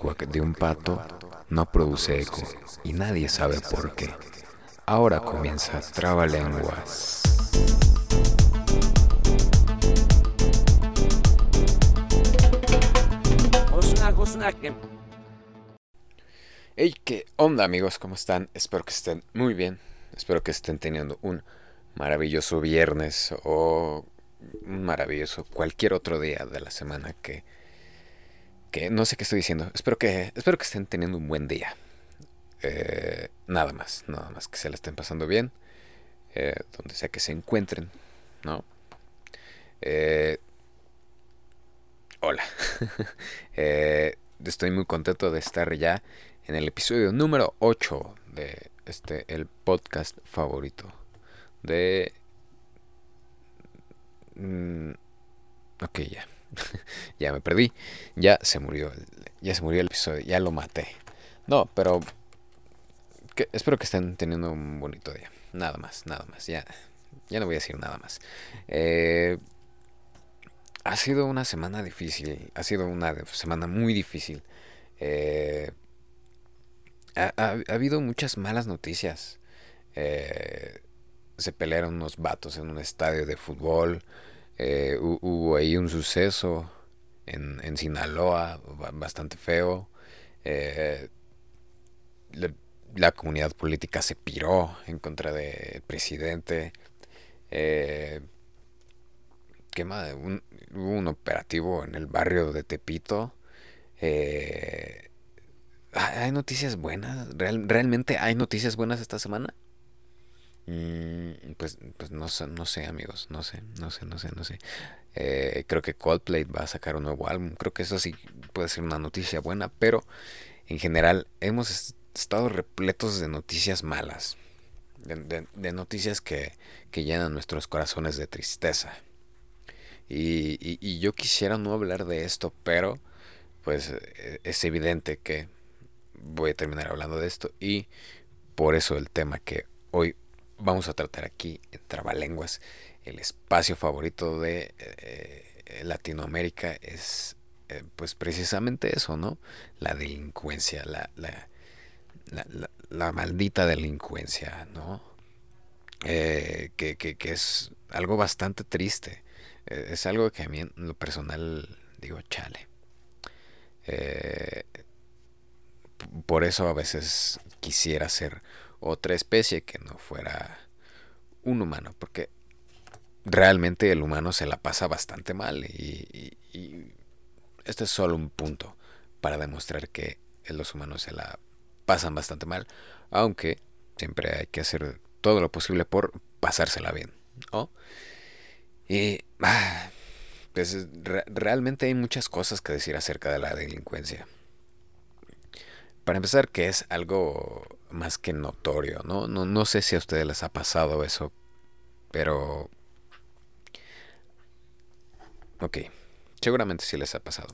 cuac de un pato no produce eco y nadie sabe por qué. Ahora comienza Trabalenguas. Hey, ¿qué onda amigos? ¿Cómo están? Espero que estén muy bien. Espero que estén teniendo un maravilloso viernes o un maravilloso cualquier otro día de la semana que que no sé qué estoy diciendo. Espero que, espero que estén teniendo un buen día. Eh, nada más, nada más que se la estén pasando bien. Eh, donde sea que se encuentren, ¿no? Eh, hola. estoy muy contento de estar ya en el episodio número 8 de este, el podcast favorito de... Mm, ok, ya. ya me perdí. Ya se murió. Ya se murió el episodio. Ya lo maté. No, pero que, espero que estén teniendo un bonito día. Nada más, nada más. Ya, ya no voy a decir nada más. Eh, ha sido una semana difícil. Ha sido una semana muy difícil. Eh, ha, habido muchas malas noticias. Eh, se pelearon unos vatos en un estadio de fútbol. Eh, hubo ahí un suceso en, en Sinaloa bastante feo. Eh, la, comunidad política se piró en contra del presidente. Eh, ¿Qué más? hubo un operativo en el barrio de Tepito. ¿Hay noticias buenas? ¿Realmente hay noticias buenas esta semana? Mm, pues, pues no no sé, amigos, no sé, no sé, no sé, no sé. Eh, creo que Coldplay va a sacar un nuevo álbum. Creo que eso sí puede ser una noticia buena, pero en general hemos estado repletos de noticias malas, de, noticias que, llenan nuestros corazones de tristeza. Y, yo quisiera no hablar de esto, pero pues e, es evidente que voy a terminar hablando de esto y por eso el tema que hoy vamos a tratar aquí en Trabalenguas. El espacio favorito de eh, Latinoamérica es eh, pues precisamente eso, ¿no? La delincuencia, la, la, la, maldita delincuencia, ¿no? Eh, que, que, que, es algo bastante triste. es algo que a mí en lo personal digo, chale. por eso a veces quisiera ser otra especie que no fuera un humano, porque realmente el humano se la pasa bastante mal y, este es solo un punto para demostrar que los humanos se la pasan bastante mal, aunque siempre hay que hacer todo lo posible por pasársela bien, Y ah, pues realmente hay muchas cosas que decir acerca de la delincuencia. Para empezar, que es algo más que notorio, ¿no? No, no sé si a ustedes les ha pasado eso, pero... Ok, seguramente sí les ha pasado.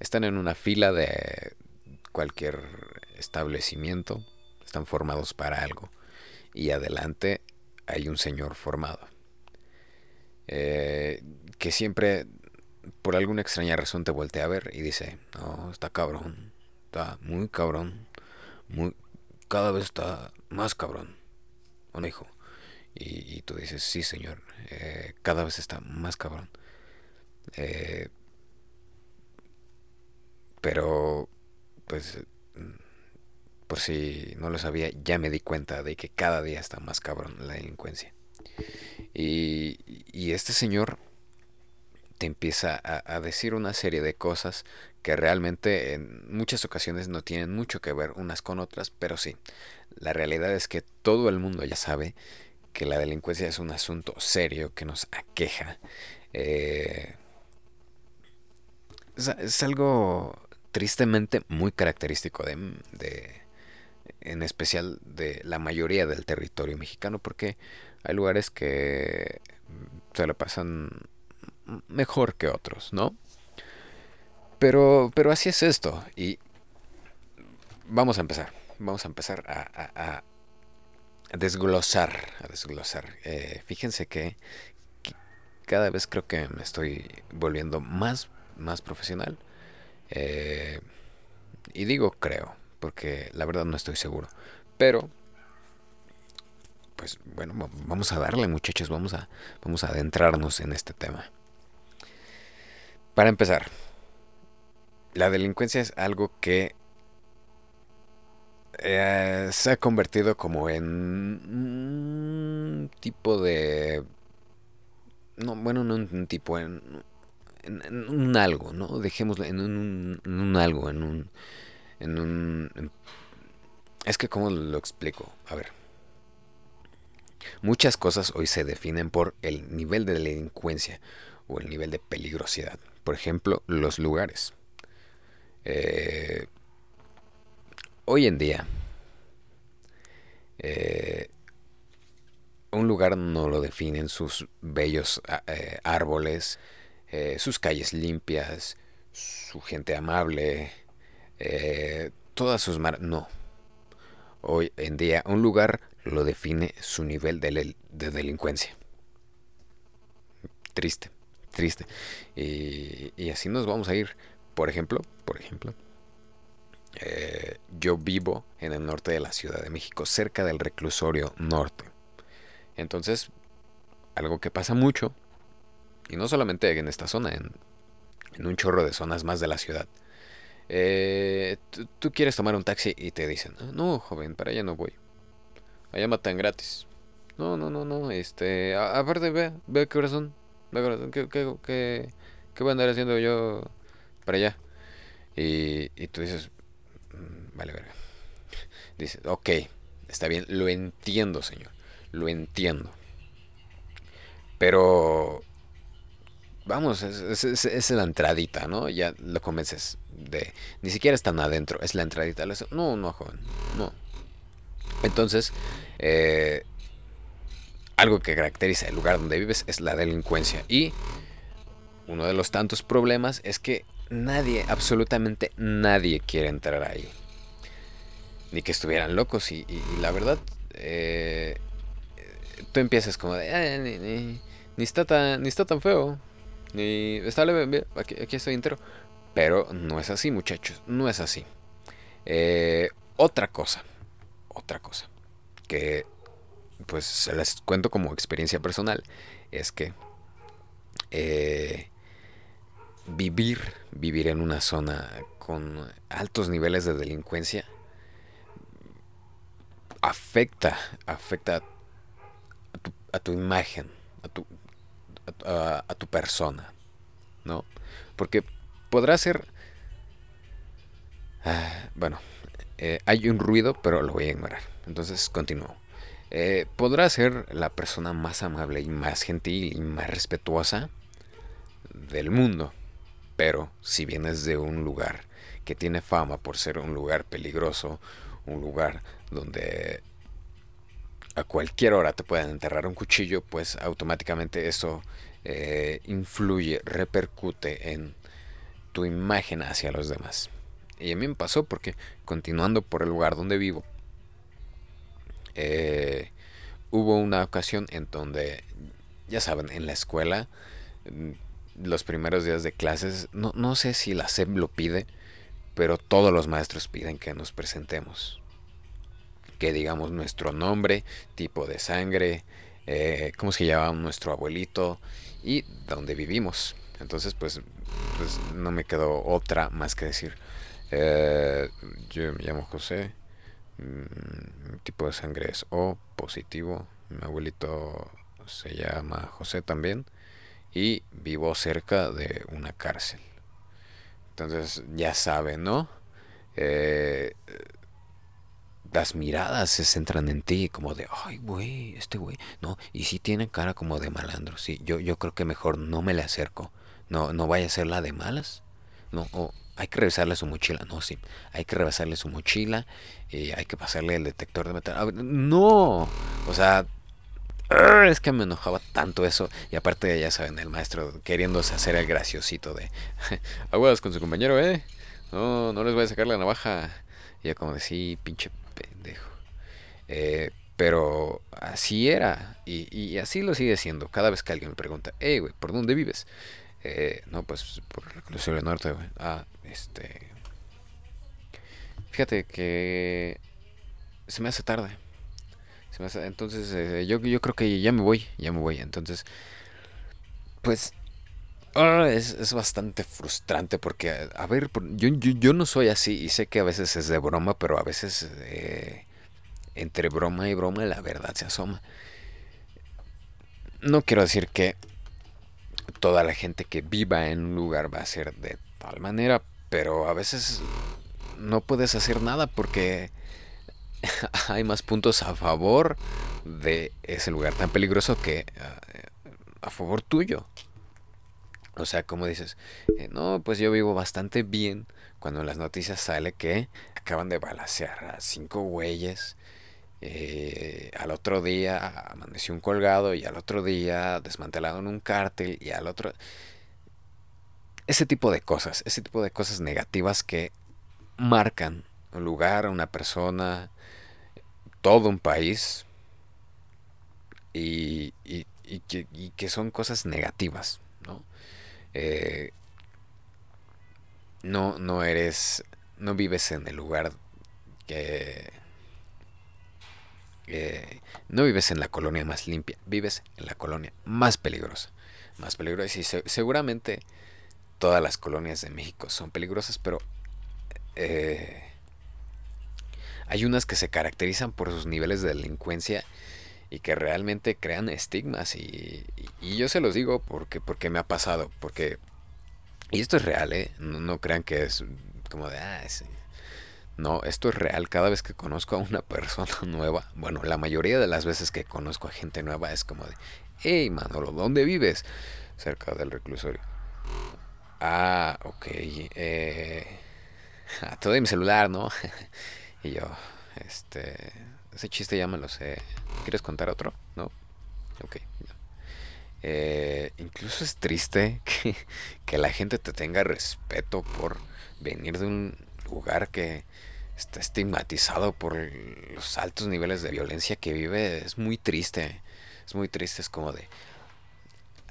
Están en una fila de cualquier establecimiento, están formados para algo, y adelante hay un señor formado, eh, que siempre, por alguna extraña razón, te voltea a ver y dice, no, está cabrón, está muy cabrón, muy, cada vez está más cabrón. Bueno, hijo. Y, tú dices, sí, señor, eh, cada vez está más cabrón. Eh, pero, pues, por si no lo sabía, ya me di cuenta de que cada día está más cabrón la delincuencia. Y, y este señor te empieza a, decir una serie de cosas que realmente en muchas ocasiones no tienen mucho que ver unas con otras, pero sí, la realidad es que todo el mundo ya sabe que la delincuencia es un asunto serio que nos aqueja. Eh, es, algo tristemente muy característico de, de, en especial de la mayoría del territorio mexicano, porque hay lugares que se lo pasan mejor que otros, ¿no? Pero, pero así es esto. Y vamos a empezar. Vamos a empezar a, desglosar. A desglosar. Eh, fíjense que, cada vez creo que me estoy volviendo más, más profesional. Eh, Y digo creo, porque la verdad no estoy seguro. Pero, pues bueno, vamos a darle muchachos, vamos a, vamos a adentrarnos en este tema. Para empezar, la delincuencia es algo que eh, se ha convertido como en un tipo de... No, bueno, no un tipo, en, en, un algo, ¿no? Dejémoslo en un, en un algo, en un... En un es que, ¿cómo lo explico? A ver. Muchas cosas hoy se definen por el nivel de delincuencia o el nivel de peligrosidad. Por ejemplo, los lugares. Eh, hoy en día, eh, un lugar no lo definen sus bellos eh, árboles, sus calles limpias, su gente amable, todas sus mar... No. Hoy en día un lugar lo define su nivel de, delincuencia. Triste, triste. Y así nos vamos a ir. Por ejemplo, por ejemplo, eh, yo vivo en el norte de la Ciudad de México, cerca del reclusorio norte. Entonces, algo que pasa mucho, y no solamente en esta zona, en, un chorro de zonas más de la ciudad. Eh, tú, quieres tomar un taxi y te dicen, ah, no, joven, para allá no voy. Allá matan gratis. No, no, no, no, este, aparte, ve, ve corazón, ve corazón, ¿qué, qué, qué, qué voy a andar haciendo yo para allá? Y, tú dices, mm, vale, verga. Dice, ok, está bien, lo entiendo, señor, lo entiendo. Pero, vamos, es, es, la entradita, ¿no? Ya lo convences de, ni siquiera están adentro, es la entradita. No, no, joven, no. Entonces, eh, algo que caracteriza el lugar donde vives es la delincuencia. Y uno de los tantos problemas es que nadie, absolutamente nadie quiere entrar ahí. Ni que estuvieran locos. Y, la verdad, eh, tú empiezas como de, ah, ni, está tan, ni está tan feo. Ni está leve, aquí, estoy entero. Pero no es así, muchachos, no es así. Eh, otra cosa, otra cosa, que pues se les cuento como experiencia personal, es que eh, vivir, vivir en una zona con altos niveles de delincuencia afecta, afecta a tu, imagen, a tu, a, tu persona, ¿no? Porque podrá ser... Ah, bueno, eh, hay un ruido, pero lo voy a ignorar. Entonces continúo. Eh, podrá ser la persona más amable y más gentil y más respetuosa del mundo. Pero si vienes de un lugar que tiene fama por ser un lugar peligroso, un lugar donde a cualquier hora te pueden enterrar un cuchillo, pues automáticamente eso eh, influye, repercute en tu imagen hacia los demás. Y a mí me pasó porque continuando por el lugar donde vivo, eh, hubo una ocasión en donde, ya saben, en la escuela los primeros días de clases, no, no sé si la SEP lo pide, pero todos los maestros piden que nos presentemos. Que digamos nuestro nombre, tipo de sangre, eh, cómo se llama nuestro abuelito y dónde vivimos. Entonces, pues, pues no me quedó otra más que decir. Eh, yo me llamo José. Mi mm, tipo de sangre es O positivo. Mi abuelito se llama José también y vivo cerca de una cárcel. Entonces ya saben, ¿no? Eh, las miradas se centran en ti como de, ay, güey, este güey, no, y si tiene cara como de malandro, sí, yo, yo creo que mejor no me le acerco, no, no vaya a ser la de malas, no, o hay que revisarle su mochila, no, sí, hay que revisarle su mochila, y hay que pasarle el detector de metal, no, o sea, es que me enojaba tanto eso. Y aparte, ya saben, el maestro queriéndose hacer el graciosito de aguas con su compañero, eh. No, no les voy a sacar la navaja. Y como de sí, pinche pendejo. Eh, pero así era. Y, así lo sigue siendo. Cada vez que alguien me pregunta, hey, güey, ¿por dónde vives? Eh, no, pues por el Reclusorio Norte, güey. Ah, este. Fíjate que se me hace tarde. Entonces eh, yo, yo creo que ya me voy, ya me voy. Entonces, pues ah, es, es bastante frustrante porque, a ver, yo, yo, yo no soy así y sé que a veces es de broma, pero a veces eh, entre broma y broma la verdad se asoma. No quiero decir que toda la gente que viva en un lugar va a ser de tal manera, pero a veces no puedes hacer nada porque hay más puntos a favor de ese lugar tan peligroso que ah, a favor tuyo. O sea, como dices, eh, no, pues yo vivo bastante bien cuando en las noticias sale que acaban de balacear a cinco güeyes. eh, al otro día amaneció un colgado y al otro día desmantelaron un cártel y al otro... Ese tipo de cosas, ese tipo de cosas negativas que marcan un lugar, una persona, todo un país y, que, son cosas negativas, ¿no? Eh, no, no eres, no vives en el lugar que, no vives en la colonia más limpia, vives en la colonia más peligrosa, más peligrosa y se- seguramente todas las colonias de México son peligrosas, pero eh, hay unas que se caracterizan por sus niveles de delincuencia y que realmente crean estigmas y, y- yo se los digo porque porque me ha pasado porque y esto es real eh no, crean que es como de ah sí". no esto es real cada vez que conozco a una persona nueva bueno la mayoría de las veces que conozco a gente nueva es como de hey Manolo ¿dónde vives? cerca del reclusorio ah ok eh, ah, te doy mi celular ¿no? y yo este ese chiste ya me lo sé ¿quieres contar otro? ¿no? ok. Eh, incluso es triste que, que la gente te tenga respeto por venir de un lugar que está estigmatizado por los altos niveles de violencia que vive. Es muy triste. Es muy triste. Es como de,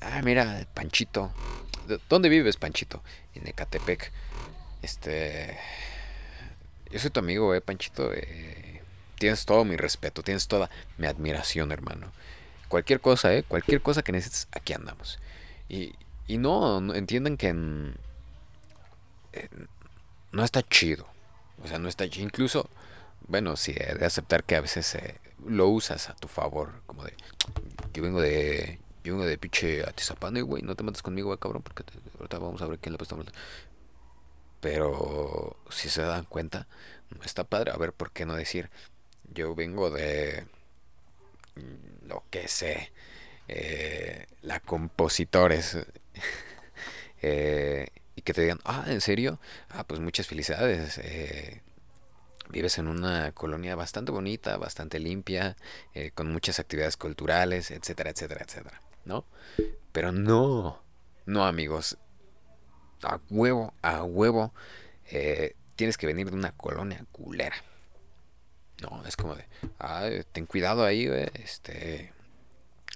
ah, mira, Panchito. ¿De- ¿Dónde vives, Panchito? En Ecatepec. Este, yo soy tu amigo, eh, Panchito. eh, tienes todo mi respeto, tienes toda mi admiración, hermano. Cualquier cosa, ¿eh? Cualquier cosa que necesites, aquí andamos. Y, y no, no entiendan que en- en- no está chido. O sea, no está chido. Incluso, bueno, sí, he de aceptar que a veces eh, lo usas a tu favor. Como de, yo vengo de, yo vengo de pinche Atizapán, güey, no te mates conmigo, eh, cabrón, porque ahorita vamos a ver quién le puesta Pero si se dan cuenta, está padre. A ver, ¿por qué no decir? Yo vengo de lo que sé, eh, la compositores, eh, y que te digan, ah, ¿en serio? Ah, pues muchas felicidades. eh, vives en una colonia bastante bonita, bastante limpia, con muchas actividades culturales, etcétera, etcétera, etcétera, ¿no? Pero no, no amigos, a huevo, a huevo, eh, tienes que venir de una colonia culera. No, es como de, ten cuidado ahí, este,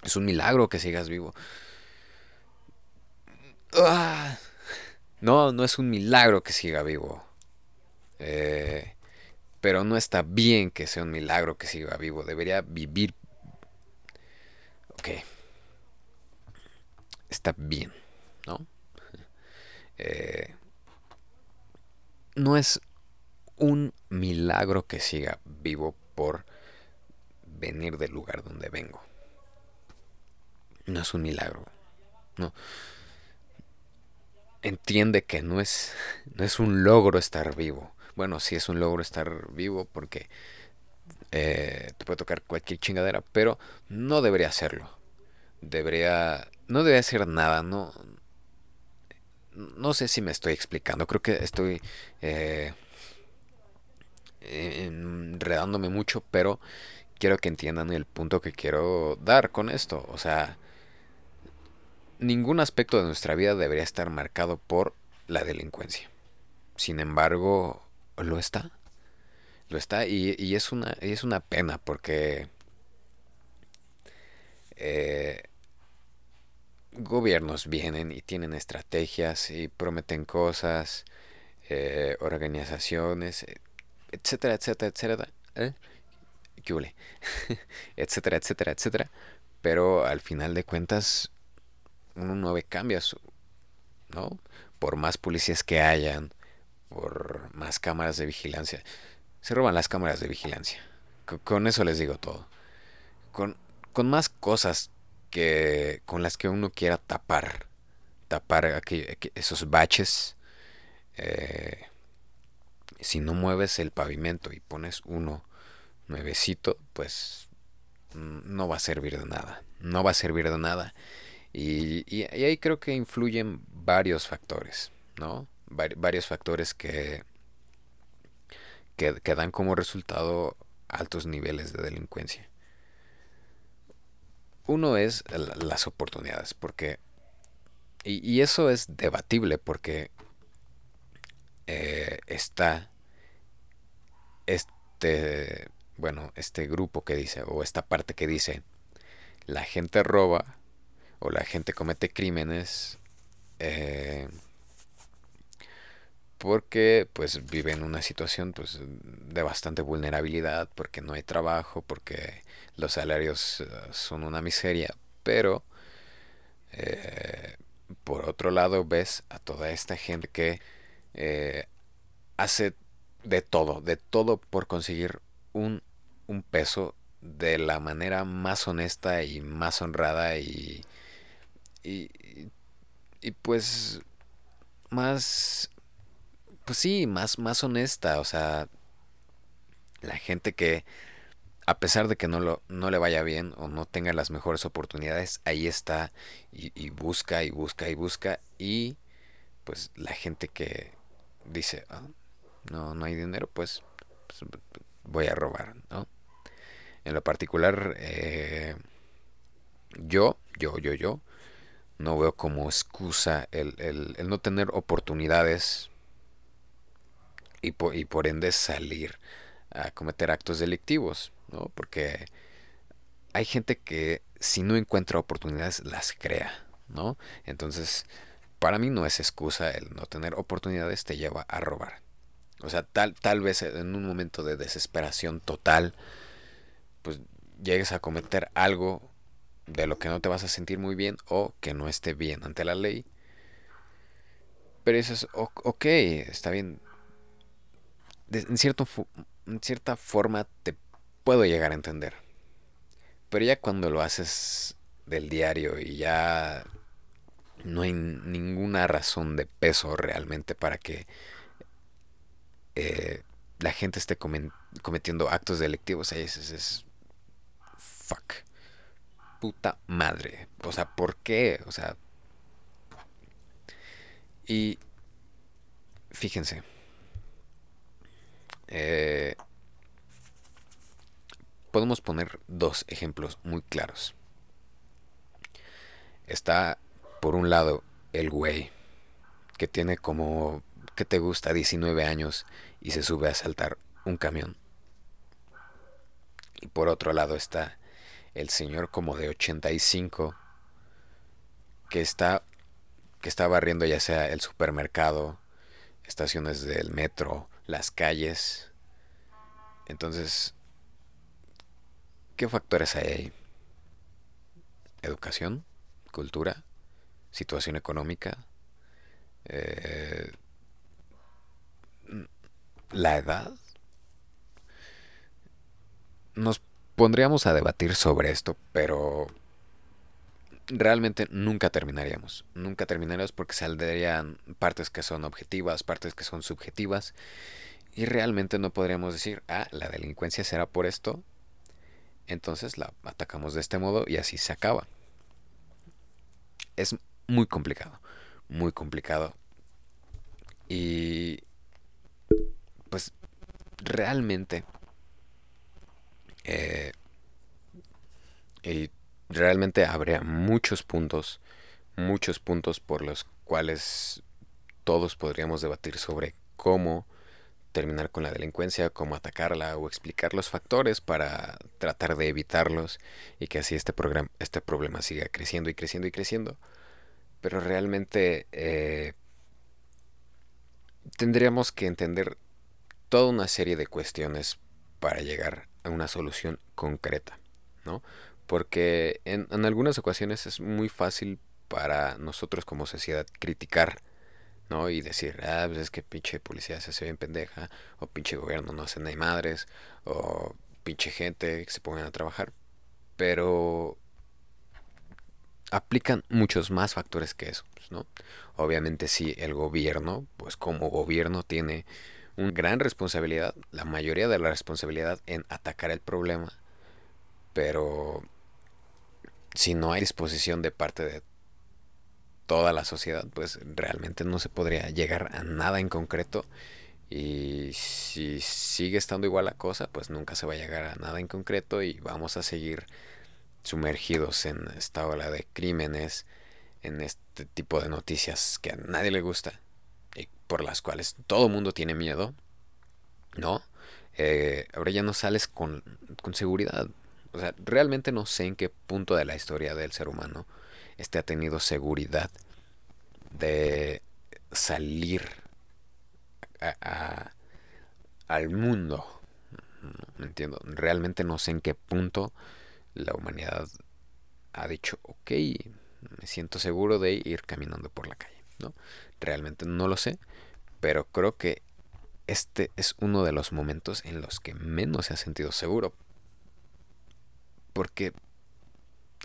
es un milagro que sigas vivo. Ah, no, no es un milagro que siga vivo. Eh, pero no está bien que sea un milagro que siga vivo. Debería vivir. Ok, está bien. Eh, no es un milagro que siga vivo por venir del lugar donde vengo. No es un milagro. No. Entiende que no es, no es un logro estar vivo. Bueno, sí es un logro estar vivo porque eh, te puede tocar cualquier chingadera, pero no debería hacerlo. Debería, no debería hacer nada, no, no sé si me estoy explicando. Creo que estoy eh, enredándome mucho, pero quiero que entiendan el punto que quiero dar con esto. O sea, ningún aspecto de nuestra vida debería estar marcado por la delincuencia. Sin embargo, lo está. Lo está y, y es, una, y es una pena porque eh, gobiernos vienen y tienen estrategias y prometen cosas, eh, organizaciones, eh, etcétera, etcétera, etcétera. ¿eh? etcétera, etcétera, etcétera. Pero al final de cuentas, uno no ve cambios, ¿no? Por más policías que hayan, por más cámaras de vigilancia. Se roban las cámaras de vigilancia. Con, eso les digo todo. Con, con más cosas que con las que uno quiera tapar, tapar esos baches. Eh, si no mueves el pavimento y pones uno nuevecito, pues mm, no va a servir de nada. No va a servir de nada. Y, ahí creo que influyen varios factores, ¿no? varios factores que, que, dan como resultado altos niveles de delincuencia. Uno es las oportunidades, porque... Y, eso es debatible porque eh, está este bueno, este grupo que dice, o esta parte que dice, la gente roba o la gente comete crímenes eh, porque pues vive en una situación pues de bastante vulnerabilidad, porque no hay trabajo, porque los salarios eh, son una miseria, pero eh, por otro lado ves a toda esta gente que hace de todo, de todo por conseguir un, un peso de la manera más honesta y más honrada y, y, y pues más pues sí más más honesta. O sea la gente que a pesar de que no, lo, no le vaya bien o no tenga las mejores oportunidades, ahí está y, busca y busca y busca y pues la gente que dice, ah, no, no hay dinero, pues, pues voy a robar, ¿no? En lo particular, eh, yo, yo, yo, yo, no veo como excusa el, el, el no tener oportunidades y y por, ende salir a cometer actos delictivos, ¿no? Porque hay gente que si no encuentra oportunidades las crea, ¿no? Entonces, para mí no es excusa el no tener oportunidades te lleva a robar. O sea, tal, tal vez en un momento de desesperación total, pues llegues a cometer algo de lo que no te vas a sentir muy bien o que no esté bien ante la ley. Pero eso es ok, está bien. en, cierto, en cierta forma te puedo llegar a entender. Pero ya cuando lo haces del diario y ya no hay ninguna razón de peso realmente para que eh, la gente esté cometiendo actos delictivos, ahí es, es, fuck. Puta madre. O sea, ¿por qué? O sea... Y... Fíjense. Eh, podemos poner dos ejemplos muy claros. Está, por un lado, el güey, que tiene como que te gusta 19 años y se sube a saltar un camión. Y por otro lado está el señor como de 85 que está que está barriendo ya sea el supermercado, estaciones del metro, las calles. Entonces, ¿qué factores hay ahí? Educación, cultura, situación económica, eh, la edad. Nos pondríamos a debatir sobre esto, pero realmente nunca terminaríamos. Nunca terminaríamos porque saldrían partes que son objetivas, partes que son subjetivas. Y realmente no podríamos decir, ah, la delincuencia será por esto. Entonces la atacamos de este modo y así se acaba. Es muy complicado, muy complicado. Y pues realmente eh, y realmente habría muchos puntos, muchos puntos por los cuales todos podríamos debatir sobre cómo terminar con la delincuencia, cómo atacarla o explicar los factores para tratar de evitarlos y que así este, este problema siga creciendo y creciendo y creciendo. Pero realmente eh, tendríamos que entender toda una serie de cuestiones para llegar a una solución concreta, ¿no? Porque en, en algunas ocasiones es muy fácil para nosotros como sociedad criticar, ¿no? Y decir, ah, pues es que pinche policía se hace bien pendeja, o pinche gobierno no hace ni madres, o pinche gente que se pongan a trabajar. Pero aplican muchos más factores que eso, ¿no? Obviamente sí, el gobierno, pues como gobierno tiene una gran responsabilidad, la mayoría de la responsabilidad en atacar el problema, pero si no hay disposición de parte de toda la sociedad, pues realmente no se podría llegar a nada en concreto. Y si sigue estando igual la cosa, pues nunca se va a llegar a nada en concreto y vamos a seguir sumergidos en esta ola de crímenes, en este tipo de noticias que a nadie le gusta y por las cuales todo mundo tiene miedo, ¿no? Eh, ahora ya no sales con, con seguridad. O sea, realmente no sé en qué punto de la historia del ser humano este ha tenido seguridad de salir a, al mundo. ¿Me entiendo? Realmente no sé en qué punto la humanidad ha dicho, ok, me siento seguro de ir caminando por la calle. ¿no? Realmente no lo sé, pero creo que este es uno de los momentos en los que menos se ha sentido seguro. Porque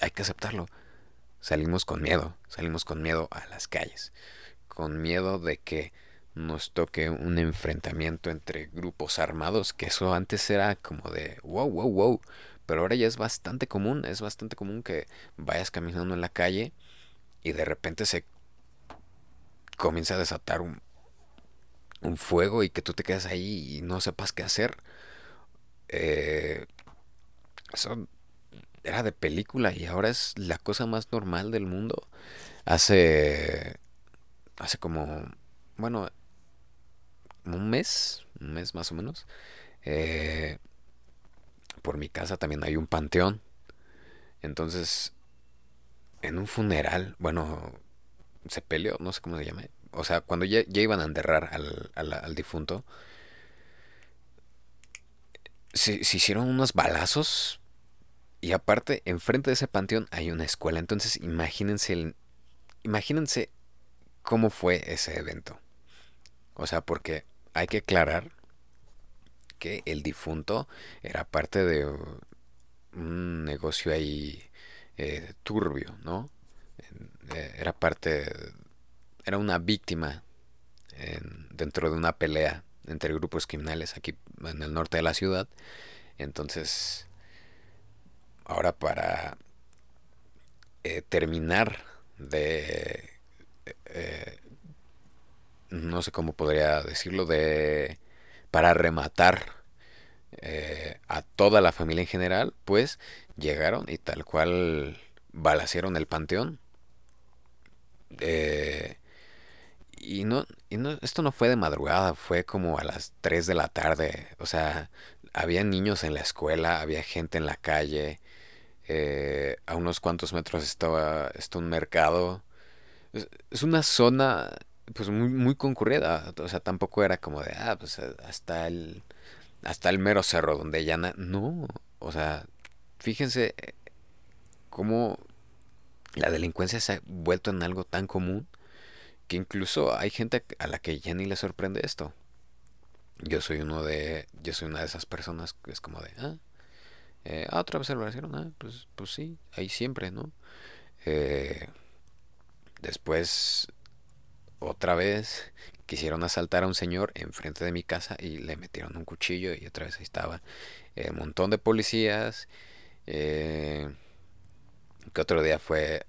hay que aceptarlo salimos con miedo, salimos con miedo a las calles, con miedo de que nos toque un enfrentamiento entre grupos armados, que eso antes era como de wow, wow, wow, pero ahora ya es bastante común, es bastante común que vayas caminando en la calle y de repente se comienza a desatar un, un fuego y que tú te quedas ahí y no sepas qué hacer. Eh, eso era de película y ahora es la cosa más normal del mundo. Hace hace como bueno un mes, un mes más o menos. Eh, por mi casa también hay un panteón. Entonces, en un funeral, bueno, se peleó, no sé cómo se llama. O sea, cuando ya, iban a enterrar al, al, difunto, se, se, hicieron unos balazos y aparte, enfrente de ese panteón hay una escuela. Entonces, imagínense, imagínense cómo fue ese evento. O sea, porque hay que aclarar que el difunto era parte de un negocio ahí eh, turbio, ¿no? Eh, era parte, era una víctima dentro de una pelea entre grupos criminales aquí en el norte de la ciudad. Entonces, ahora para eh, terminar de... Eh, no sé cómo podría decirlo, de... para rematar eh, a toda la familia en general, pues llegaron y tal cual balacieron el panteón. y no, y no, esto no fue de madrugada, fue como a las 3 de la tarde. O sea, había niños en la escuela, había gente en la calle, eh, a unos cuantos metros estaba está un mercado. Es, una zona pues muy, muy concurrida. O sea, tampoco era como de, ah, pues hasta el, hasta el mero cerro donde ya no. O sea, fíjense eh, cómo la delincuencia se ha vuelto en algo tan común que incluso hay gente a la que ya ni le sorprende esto. Yo soy uno de, yo soy una de esas personas que es como de, ah, eh, ah, otra vez el ah, pues, pues sí, ahí siempre, ¿no? Eh, después, otra vez, quisieron asaltar a un señor enfrente de mi casa y le metieron un cuchillo y otra vez ahí estaba eh, un montón de policías. Que otro día fue,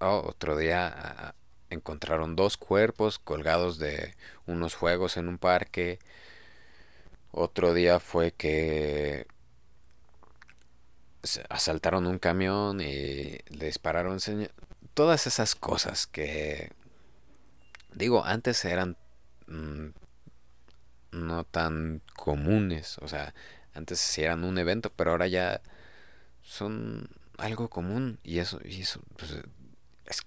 oh, otro día encontraron dos cuerpos colgados de unos juegos en un parque. Otro día fue que asaltaron un camión y le dispararon todas esas cosas que digo antes eran mm, no tan comunes o sea antes eran un evento pero ahora ya son algo común y eso y eso pues, es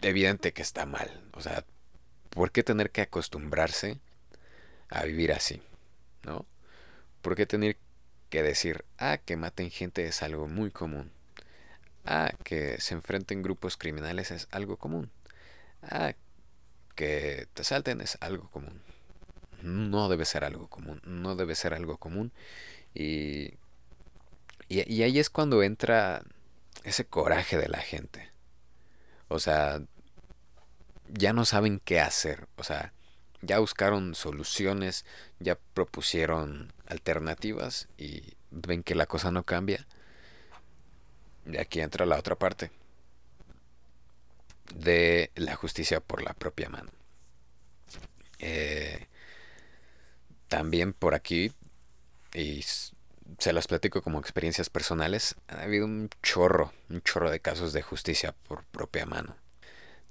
evidente que está mal o sea ¿por qué tener que acostumbrarse a vivir así? ¿no? ¿Por qué tener que decir, ah, que maten gente es algo muy común? Ah, que se enfrenten grupos criminales es algo común. Ah, que te salten es algo común. No debe ser algo común, no debe ser algo común. Y, y, ahí es cuando entra ese coraje de la gente. O sea, ya no saben qué hacer. O sea, ya buscaron soluciones, ya propusieron alternativas y ven que la cosa no cambia. Y aquí entra la otra parte de la justicia por la propia mano. Eh, también por aquí, y se las platico como experiencias personales, ha habido un chorro, un chorro de casos de justicia por propia mano.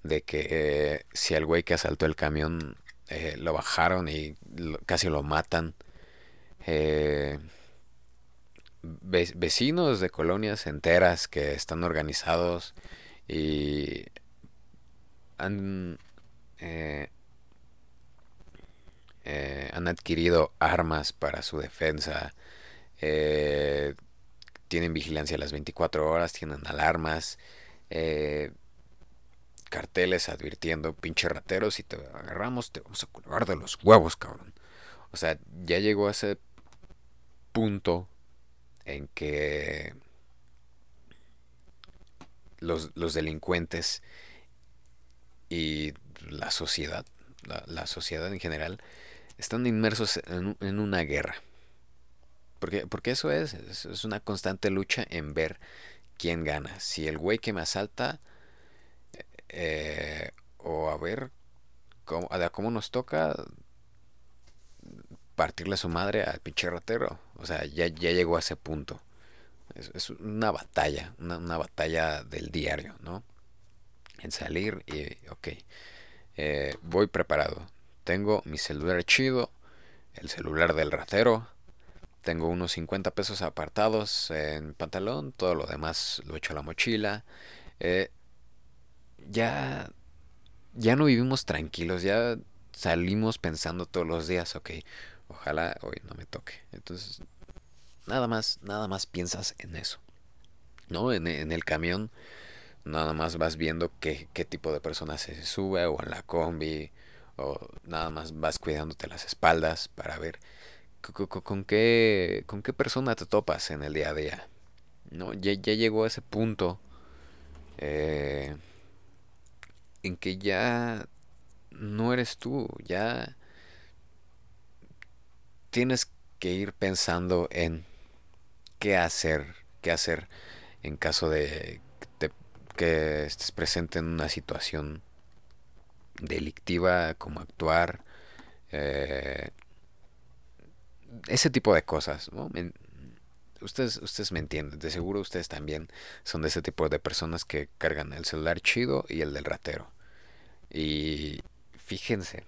De que eh, si al güey que asaltó el camión eh, lo bajaron y casi lo matan. vecinos de colonias enteras que están organizados y han, eh, eh, han adquirido armas para su defensa, eh, tienen vigilancia las 24 horas, tienen alarmas, carteles advirtiendo, pinche rateros, si te agarramos te vamos a colgar de los huevos, cabrón. O sea, ya llegó a ese punto en que los, los delincuentes y la sociedad, la, sociedad en general, están inmersos en, una guerra. Porque, porque eso es, es, una constante lucha en ver quién gana. Si el güey que me asalta, eh, o a ver cómo, a cómo nos toca partirle a su madre al pinche ratero. O sea, ya, ya llegó a ese punto. Es, una batalla, una, una batalla del diario, ¿no? en salir y ok, eh, voy preparado. Tengo mi celular chido, el celular del ratero, tengo unos 50 pesos apartados en pantalón, todo lo demás lo echo a la mochila. Eh, ya, ya no vivimos tranquilos, ya salimos pensando todos los días, ok, ojalá hoy no me toque. Entonces, nada más, nada más piensas en eso. ¿No? En, en el camión nada más vas viendo qué, qué tipo de persona se sube o en la combi o nada más vas cuidándote las espaldas para ver con, qué con qué persona te topas en el día a día no ya, ya llegó a ese punto eh, en que ya no eres tú ya tienes que ir pensando en qué hacer qué hacer en caso de que estés presente en una situación delictiva, como actuar, eh, ese tipo de cosas. ustedes, ustedes me entienden, de seguro ustedes también son de ese tipo de personas que cargan el celular chido y el del ratero. Y fíjense,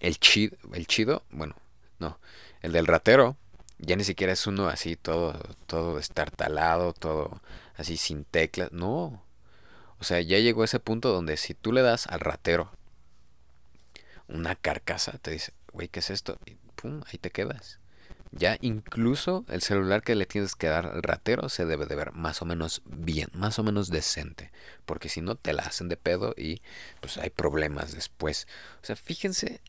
el chido, el chido, bueno, no, el del ratero ya ni siquiera es uno así todo, todo destartalado, todo así sin teclas, no, o sea, ya llegó ese punto donde si tú le das al ratero una carcasa, te dice, güey, ¿qué es esto? Y pum, ahí te quedas. Ya incluso el celular que le tienes que dar al ratero se debe de ver más o menos bien, más o menos decente. Porque si no, te la hacen de pedo y pues hay problemas después. O sea, fíjense,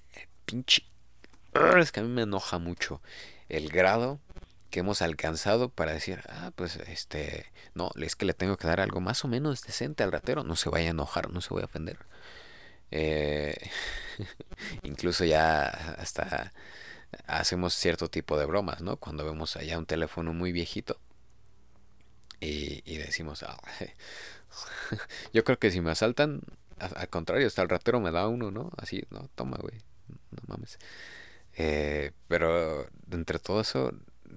pinche... Es que a mí me enoja mucho el grado que hemos alcanzado para decir, ah, pues este, no, es que le tengo que dar algo más o menos decente al ratero, no se vaya a enojar, no se vaya a ofender. Eh, incluso ya hasta hacemos cierto tipo de bromas, ¿no? Cuando vemos allá un teléfono muy viejito y, y decimos, ah, yo creo que si me asaltan, al contrario, hasta el ratero me da uno, ¿no? Así, no, toma, güey, no mames. Eh, pero entre todo eso,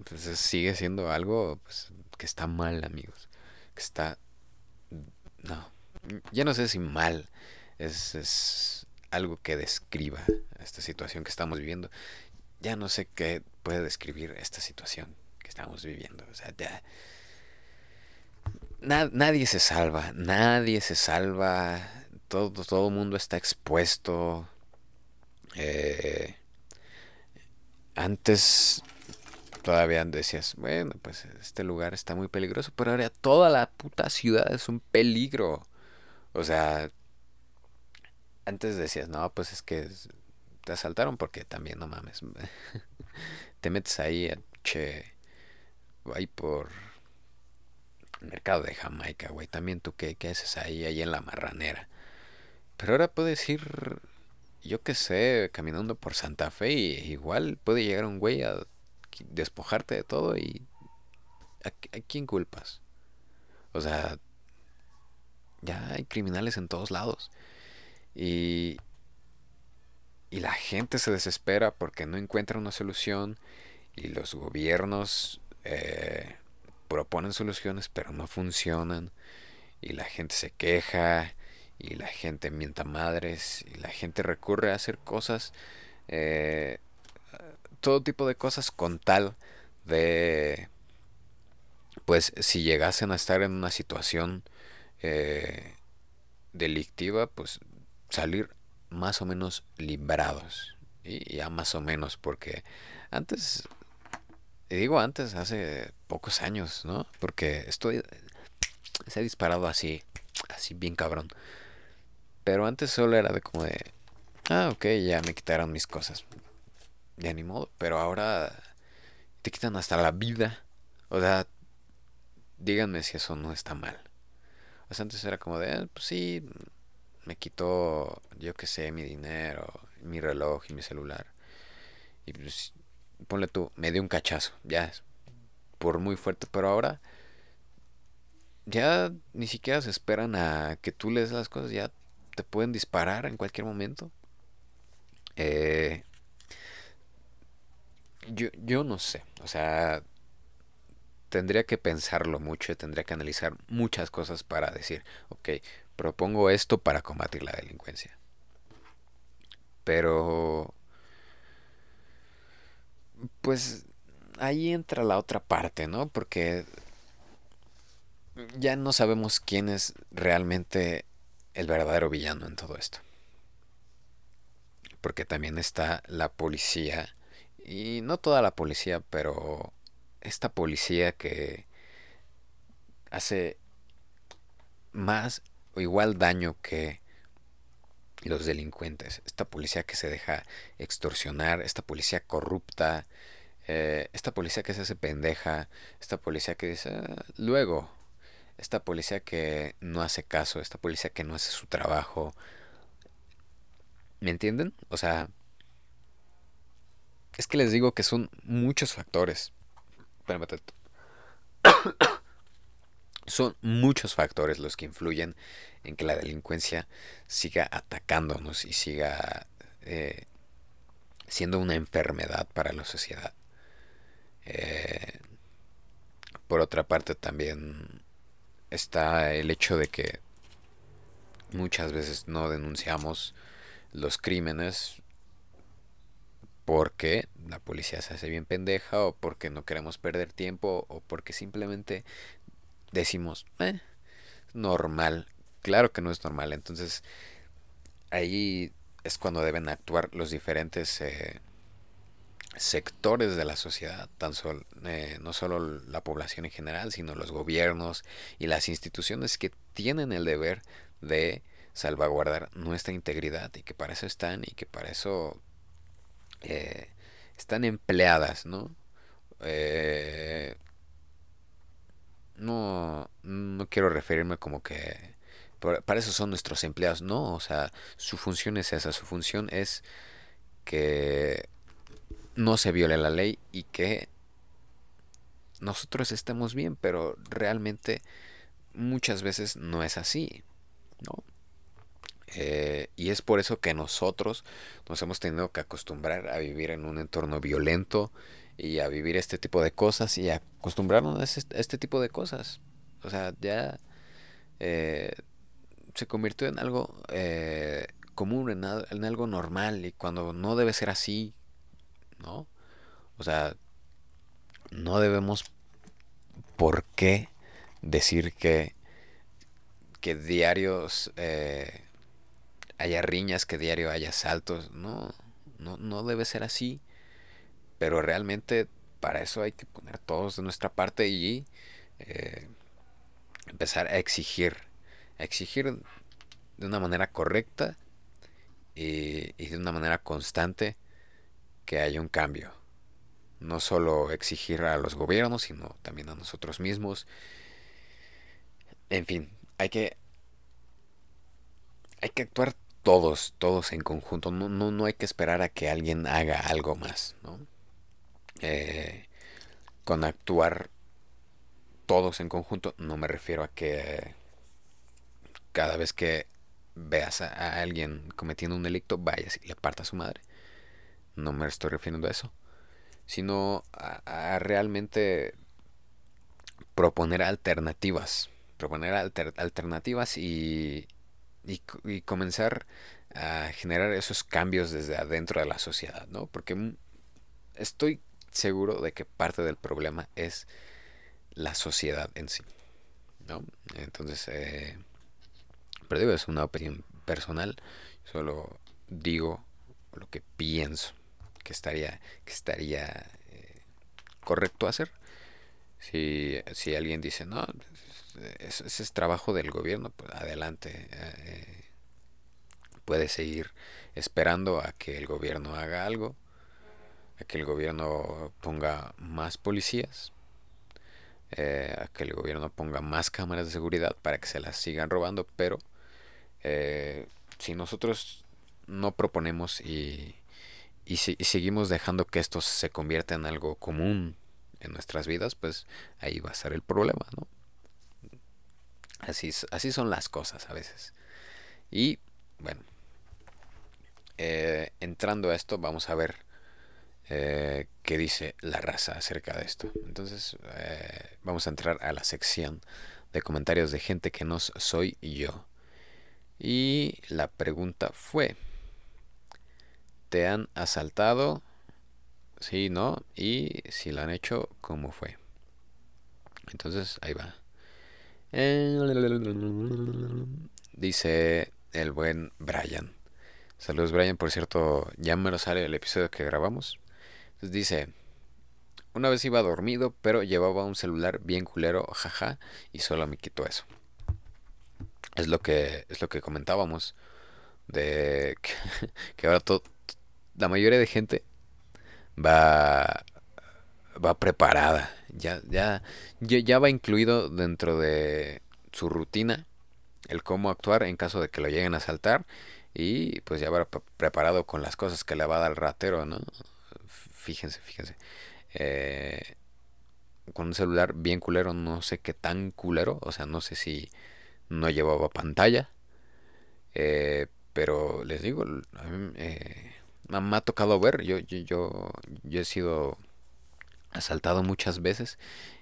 pues sigue siendo algo pues, que está mal, amigos. Que está... No, ya no sé si mal. Es, es algo que describa esta situación que estamos viviendo. Ya no sé qué puede describir esta situación que estamos viviendo. O sea, ya... nadie se salva, nadie se salva. Todo, todo el mundo está expuesto. Eh, antes todavía decías, bueno, pues este lugar está muy peligroso, pero ahora toda la puta ciudad es un peligro. O sea, antes decías, no, pues es que te asaltaron porque también, no mames. te metes ahí, che, ahí por mercado de Jamaica, güey. También tú, ¿qué, haces ahí, ahí en la marranera? Pero ahora puedes ir, yo qué sé, caminando por Santa Fe y igual puede llegar un güey a despojarte de todo y ¿a, quién culpas? O sea, ya hay criminales en todos lados. Y, y la gente se desespera porque no encuentra una solución y los gobiernos eh, proponen soluciones pero no funcionan y la gente se queja y la gente mienta madres y la gente recurre a hacer cosas eh, todo tipo de cosas con tal de, pues si llegasen a estar en una situación eh, delictiva, pues salir más o menos librados. Y ya más o menos, porque antes, digo antes, hace pocos años, ¿no? Porque estoy, se ha disparado así, así bien cabrón. Pero antes solo era de como de, ah, ok, ya me quitaron mis cosas de ni modo. Pero ahora te quitan hasta la vida. O sea, díganme si eso no está mal. O sea, antes era como de, ah, pues sí, me quitó, yo qué sé, mi dinero, mi reloj y mi celular. Y pues, ponle tú, me dio un cachazo, ya, por muy fuerte, pero ahora ya ni siquiera se esperan a que tú les las cosas, ya te pueden disparar en cualquier momento. Eh, yo, yo no sé, o sea, tendría que pensarlo mucho, tendría que analizar muchas cosas para decir, ok, propongo esto para combatir la delincuencia. Pero, pues ahí entra la otra parte, ¿no? Porque ya no sabemos quién es realmente el verdadero villano en todo esto. Porque también está la policía y no toda la policía, pero esta policía que hace más o igual daño que los delincuentes. Esta policía que se deja extorsionar, esta policía corrupta, eh, esta policía que se hace pendeja, esta policía que dice ah, luego, esta policía que no hace caso, esta policía que no hace su trabajo. ¿Me entienden? O sea, es que les digo que son muchos factores. Son muchos factores los que influyen en que la delincuencia siga atacándonos y siga eh, siendo una enfermedad para la sociedad. Eh, por otra parte también está el hecho de que muchas veces no denunciamos los crímenes porque la policía se hace bien pendeja o porque no queremos perder tiempo o porque simplemente decimos, eh, normal. Claro que no es normal. Entonces ahí es cuando deben actuar los diferentes eh, sectores de la sociedad, tan eh, no solo la población en general, sino los gobiernos y las instituciones que tienen el deber de salvaguardar nuestra integridad y que para eso están y que para eso eh, están empleadas, ¿no? Eh, no, no quiero referirme como que para eso son nuestros empleados, no, o sea, su función es esa, su función es que no se viole la ley y que nosotros estemos bien, pero realmente muchas veces no es así, ¿no? Eh, y es por eso que nosotros nos hemos tenido que acostumbrar a vivir en un entorno violento y a vivir este tipo de cosas y a acostumbrarnos a este, tipo de cosas. O sea, ya eh, se convirtió en algo eh, común, en, en, algo normal y cuando no debe ser así, ¿no? O sea, no debemos por qué decir que, que diarios haya riñas, que diario haya saltos. No, no, no debe ser así. Pero realmente para eso hay que poner todos de nuestra parte y eh, empezar a exigir, a exigir de una manera correcta y, y de una manera constante que haya un cambio. No solo exigir a los gobiernos, sino también a nosotros mismos. En fin, hay que hay que actuar todos, todos en conjunto. No, no, no hay que esperar a que alguien haga algo más, ¿no? Eh, con actuar todos en conjunto, no me refiero a que cada vez que veas a, alguien cometiendo un delito, vayas y le parta a su madre. No me estoy refiriendo a eso. Sino a, realmente proponer alternativas. Proponer alternativas y, y, comenzar a generar esos cambios desde adentro de la sociedad, ¿no? Porque estoy seguro de que parte del problema es la sociedad en sí, ¿no? Entonces, eh, pero digo, es una opinión personal, solo digo lo que pienso que estaría, que estaría eh, correcto hacer. Si, si alguien dice, no, ese, es trabajo del gobierno, pues adelante. Eh, puede seguir esperando a que el gobierno haga algo, que el gobierno ponga más policías, eh, a que el gobierno ponga más cámaras de seguridad para que se las sigan robando, pero eh, si nosotros no proponemos y, y, y seguimos dejando que esto se convierta en algo común en nuestras vidas, pues ahí va a ser el problema, ¿no? Así, así son las cosas a veces. Y bueno, eh, entrando a esto, vamos a ver eh, qué dice la raza acerca de esto. Entonces, eh, vamos a entrar a la sección de comentarios de gente que no soy yo. Y la pregunta fue, ¿te han asaltado? Sí, no. Y si lo han hecho, ¿cómo fue? Entonces, ahí va. Dice el buen Brian. Saludos Brian, por cierto, ya me lo sale el episodio que grabamos. Entonces dice, una vez iba dormido, pero llevaba un celular bien culero, jaja, y solo me quitó eso. Es lo que es lo que comentábamos de que, ahora todo la mayoría de gente va va preparada, ya, ya, ya va incluido dentro de su rutina el cómo actuar en caso de que lo lleguen a saltar y pues ya va preparado con las cosas que le va a dar el ratero, ¿no? Fíjense, fíjense. Eh, con un celular bien culero, no sé qué tan culero, o sea, no sé si no llevaba pantalla, eh, pero les digo, a mí, eh, me ha tocado ver, yo, yo, yo, yo he sido asaltado muchas veces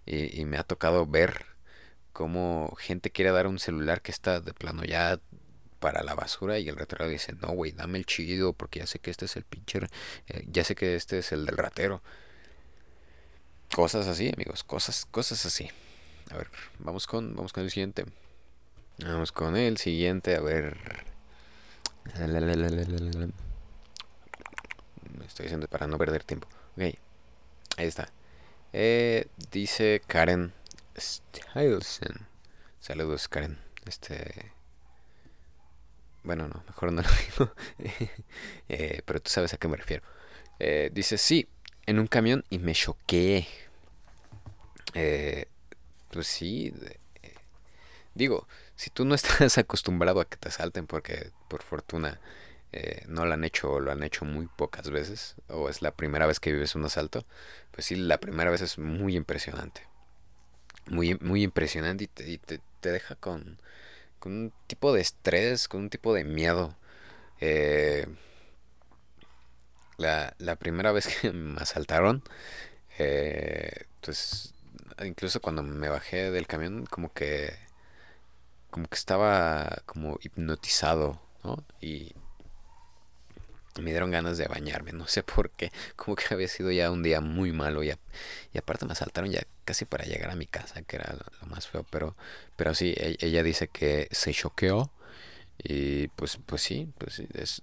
y, me ha tocado ver cómo gente quiere dar un celular que está de plano ya para la basura y el ratero dice, no, güey, dame el chido porque ya sé que este es el pincher, eh, ya sé que este es el del ratero. Cosas así, amigos, cosas, cosas así. A ver, vamos con, vamos con el siguiente. Vamos con el siguiente, a ver. Me estoy diciendo para no perder tiempo. Ok, ahí está. Eh, dice Karen Stylesen. Saludos, Karen. Este. Bueno, no, mejor no lo digo. eh, pero tú sabes a qué me refiero. Eh, dice: Sí, en un camión y me choqué. Eh, pues sí. Eh, digo, si tú no estás acostumbrado a que te salten, porque por fortuna eh, no lo han hecho o lo han hecho muy pocas veces, o es la primera vez que vives un asalto, pues sí, la primera vez es muy impresionante. Muy, muy impresionante y te, deja con, con, un tipo de estrés, con un tipo de miedo. Eh, la, la, primera vez que me asaltaron, eh, pues incluso cuando me bajé del camión, como que como que estaba como hipnotizado, ¿no? Y me dieron ganas de bañarme, no sé por qué, como que había sido ya un día muy malo y, y aparte me asaltaron ya casi para llegar a mi casa, que era lo, más feo, pero, pero sí, e, ella, dice que se choqueó y pues, pues sí, pues es,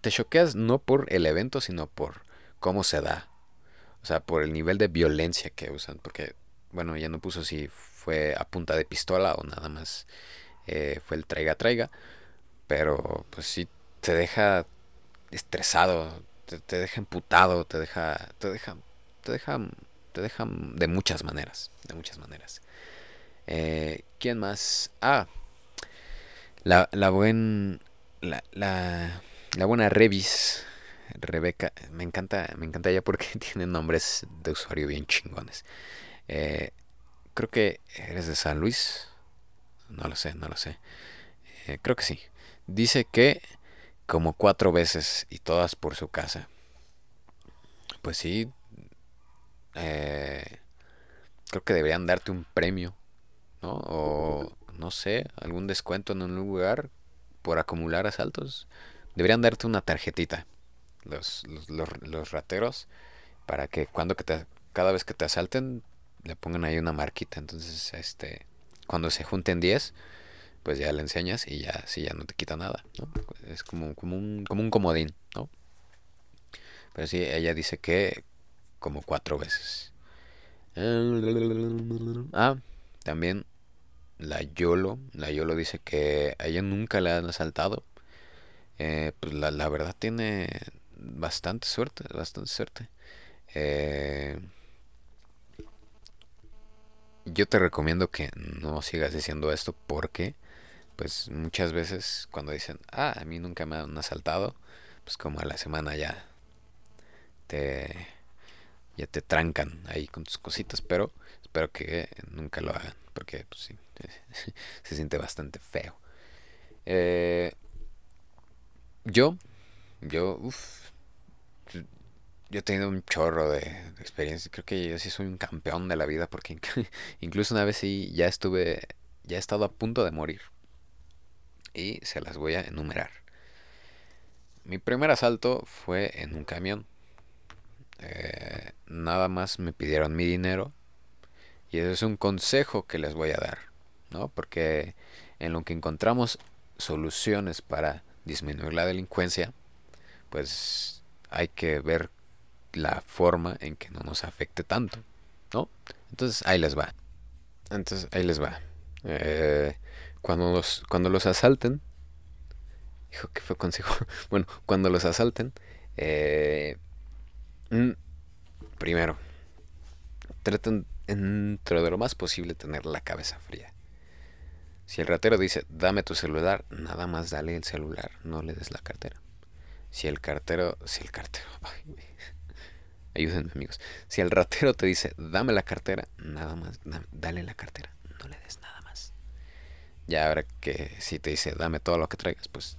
te choqueas no por el evento, sino por cómo se da. O sea, por el nivel de violencia que usan. Porque, bueno, ya no puso si fue a punta de pistola o nada más eh, fue el traiga traiga. Pero pues sí te deja estresado, te, deja emputado, te deja, te deja, te deja, te deja de muchas maneras, de muchas maneras. Eh, ¿Quién más? Ah, la, la buen, la buena Revis, Rebeca, me encanta, me encanta ella porque tiene nombres de usuario bien chingones. Eh, creo que eres de San Luis, no lo sé, no lo sé. Eh, creo que sí. Dice que como cuatro veces y todas por su casa. Pues sí, eh, creo que deberían darte un premio, ¿no? O no sé, algún descuento en un lugar por acumular asaltos. Deberían darte una tarjetita, los, los, rateros, para que cuando que te, cada vez que te asalten le pongan ahí una marquita. Entonces, este, cuando se junten 10, pues ya le enseñas y ya, si ya no te quita nada, ¿no? Es como, como, un, como un comodín, ¿no? Pero sí, ella dice que como cuatro veces. Ah, también la Yolo, la Yolo dice que a ella nunca le han asaltado. Eh, pues la, la, verdad tiene bastante suerte, bastante suerte. Eh, yo te recomiendo que no sigas diciendo esto porque pues muchas veces cuando dicen, ah, a mí nunca me han asaltado, pues como a la semana ya te ya te trancan ahí con tus cositas, pero espero que nunca lo hagan, porque pues, sí, se siente bastante feo. Eh, yo, yo, uff, yo he tenido un chorro de, de, experiencia, creo que yo sí soy un campeón de la vida, porque incluso una vez sí ya estuve, ya he estado a punto de morir y se las voy a enumerar. Mi primer asalto fue en un camión. Eh, nada más me pidieron mi dinero y ese es un consejo que les voy a dar, ¿no? Porque en lo que encontramos soluciones para disminuir la delincuencia, pues hay que ver la forma en que no nos afecte tanto, ¿no? Entonces ahí les va. Entonces ahí les va. Eh, cuando los, cuando los asalten, dijo que fue consejo, bueno, cuando los asalten, eh, primero, traten dentro de lo más posible tener la cabeza fría. Si el ratero dice, dame tu celular, nada más dale el celular, no le des la cartera. Si el cartero, si el cartero, ayúdenme amigos, si el ratero te dice, dame la cartera, nada más, dale la cartera, no le des nada más. Ya ahora que si te dice dame todo lo que traigas, pues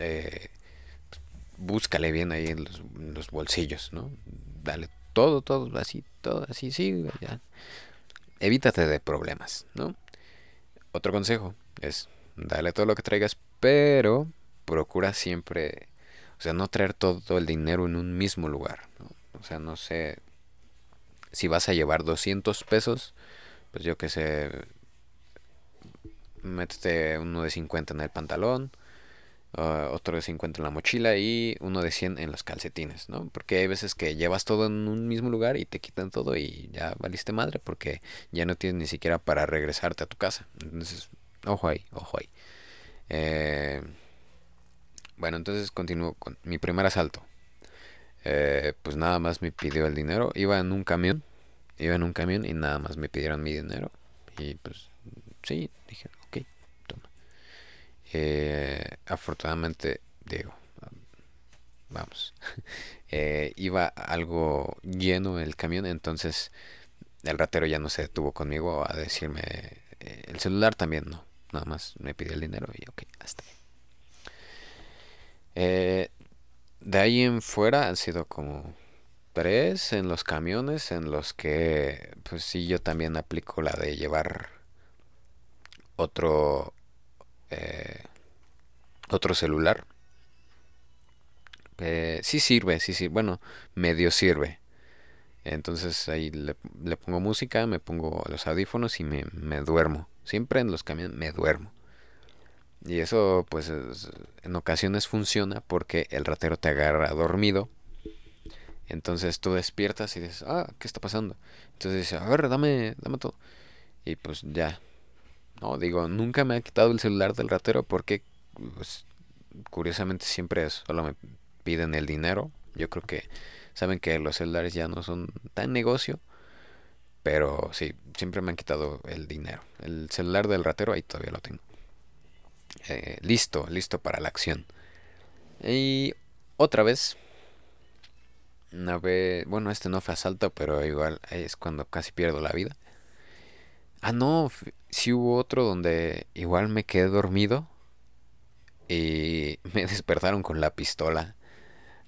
eh, búscale bien ahí en los, bolsillos, ¿no? Dale todo, todo, así, todo, así, sí, ya. Evítate de problemas, ¿no? Otro consejo es, dale todo lo que traigas, pero procura siempre, o sea, no traer todo el dinero en un mismo lugar, ¿no? O sea, no sé, si vas a llevar 200 pesos, pues yo que sé, métete uno de 50 en el pantalón, uh, otro de 50 en la mochila y uno de 100 en los calcetines, ¿no? Porque hay veces que llevas todo en un mismo lugar y te quitan todo y ya valiste madre porque ya no tienes ni siquiera para regresarte a tu casa. Entonces, ojo ahí, ojo ahí. Eh, bueno, entonces continúo con mi primer asalto. Eh, pues nada más me pidió el dinero. Iba en un camión. Iba en un camión y nada más me pidieron mi dinero. Y pues sí, dije, eh, afortunadamente, digo, vamos, eh, iba algo lleno el camión, entonces el ratero ya no se detuvo conmigo a decirme, eh, el celular también no, nada más me pidió el dinero y ok, hasta ahí. de ahí en fuera han sido como tres en los camiones en los que pues sí yo también aplico la de llevar otro eh, otro celular. Eh, sí sirve, sí sirve. Bueno, medio sirve. Entonces ahí le, pongo música, me pongo los audífonos y me, duermo. Siempre en los camiones me duermo. Y eso, pues, en ocasiones funciona porque el ratero te agarra dormido. Entonces tú despiertas y dices, ah, ¿qué está pasando? Entonces dice, a ver, dame, dame todo. Y pues ya. No, digo, nunca me ha quitado el celular del ratero porque, pues, curiosamente siempre solo me piden el dinero. Yo creo que saben que los celulares ya no son tan negocio. Pero sí, siempre me han quitado el dinero. El celular del ratero ahí todavía lo tengo. Eh, listo, listo para la acción. Y otra vez. Una vez, bueno, este no fue asalto, pero igual es cuando casi pierdo la vida. Ah, no, sí hubo otro donde igual me quedé dormido y me despertaron con la pistola.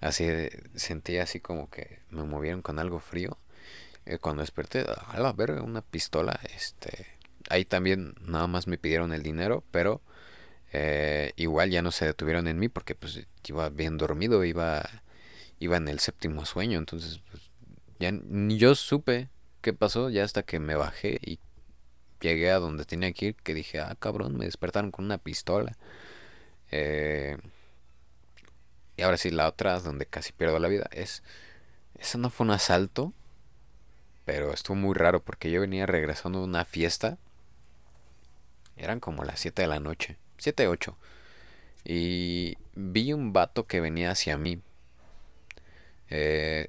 Así sentí así como que me movieron con algo frío. Y cuando desperté, a la verga, una pistola, este, ahí también nada más me pidieron el dinero, pero eh, igual ya no se detuvieron en mí porque pues iba bien dormido, iba, iba en el séptimo sueño, entonces pues, ya ni yo supe qué pasó ya hasta que me bajé y llegué a donde tenía que ir, que dije, ah cabrón, me despertaron con una pistola. Eh, y ahora sí, la otra donde casi pierdo la vida es, eso no fue un asalto, pero estuvo muy raro porque yo venía regresando de una fiesta. Eran como las 7 de la noche. 7, 8. Y vi un vato que venía hacia mí. Eh,